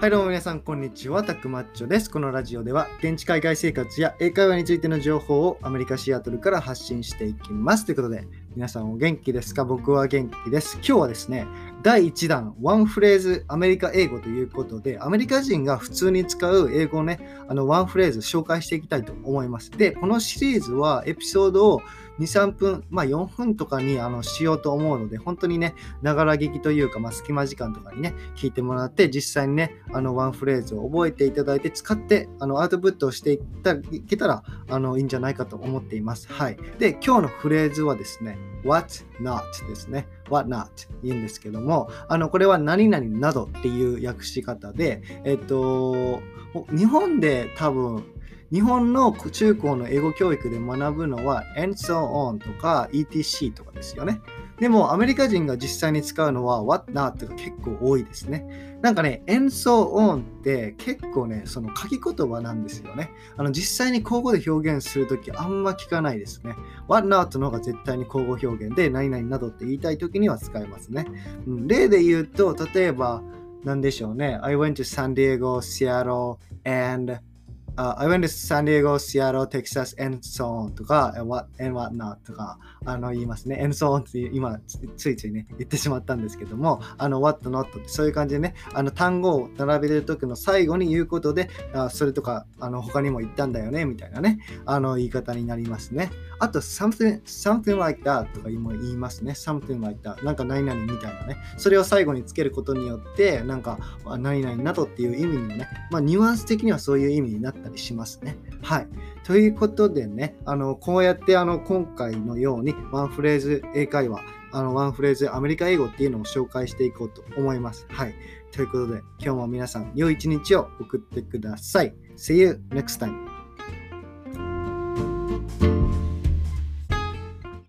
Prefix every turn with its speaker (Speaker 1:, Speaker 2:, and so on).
Speaker 1: はいどうも皆さんこんにちは、たくまっちょです。このラジオでは現地海外生活や英会話についての情報をアメリカ・シアトルから発信していきます。ということで、皆さんお元気ですか？僕は元気です。今日はですね、第1弾、ワンフレーズアメリカ英語ということで、アメリカ人が普通に使う英語をね、あのワンフレーズ紹介していきたいと思います。で、このシリーズはエピソードを2、3分、まあ4分とかにあのしようと思うので、本当にね、ながら聞きというか、まあ、隙間時間とかにね、聞いてもらって、実際にね、あのワンフレーズを覚えていただいて、使ってあのアウトプットをしていったいけたらあのいいんじゃないかと思っています。はい。で、今日のフレーズはですね、what not ですね。what not 言うんですけども、もあのこれは何々などっていう訳し方で、えっと、日本で多分日本の中高の英語教育で学ぶのは and so on とか etc とかですよね。でもアメリカ人が実際に使うのは what not が結構多いですね。なんかね、and so on って結構ね、その書き言葉なんですよね。あの実際に口語で表現するときあんま聞かないですね。what not の方が絶対に口語表現で何々などって言いたいときには使えますね。うん、例で言うと、例えば、何でしょうね。I went to San Diego, Seattle, and uh, I went to San Diego, Seattle, Texas, and so on とか、and what, and what not とかあの言いますね。and so on って今ついついね言ってしまったんですけども、あの what not ってそういう感じでね、あの単語を並べる時の最後に言うことで、あそれとかあの他にも言ったんだよねみたいなね、あの言い方になりますね。あと something, something like that とかも言いますね。something like that なんか何々みたいなね。それを最後につけることによって、なんか何々などっていう意味にもね、まあニュアンス的にはそういう意味になったったりしますね。はい。ということでね、あのこうやってあの今回のようにワンフレーズ英会話、あのワンフレーズアメリカ英語っていうのを紹介していこうと思います。はい。ということで、今日も皆さん、良い一日を送ってください。See you next time.